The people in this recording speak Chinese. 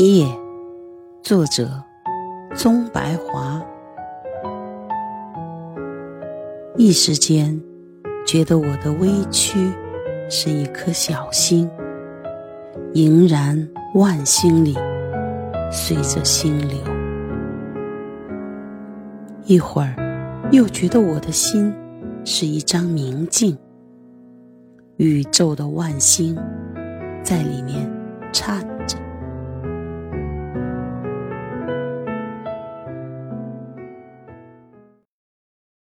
夜，作者宗白华。一时间，觉得我的微躯是一颗小星，盈然万星里，随着星流。一会儿，又觉得我的心是一张明镜，宇宙的万星在里面颤。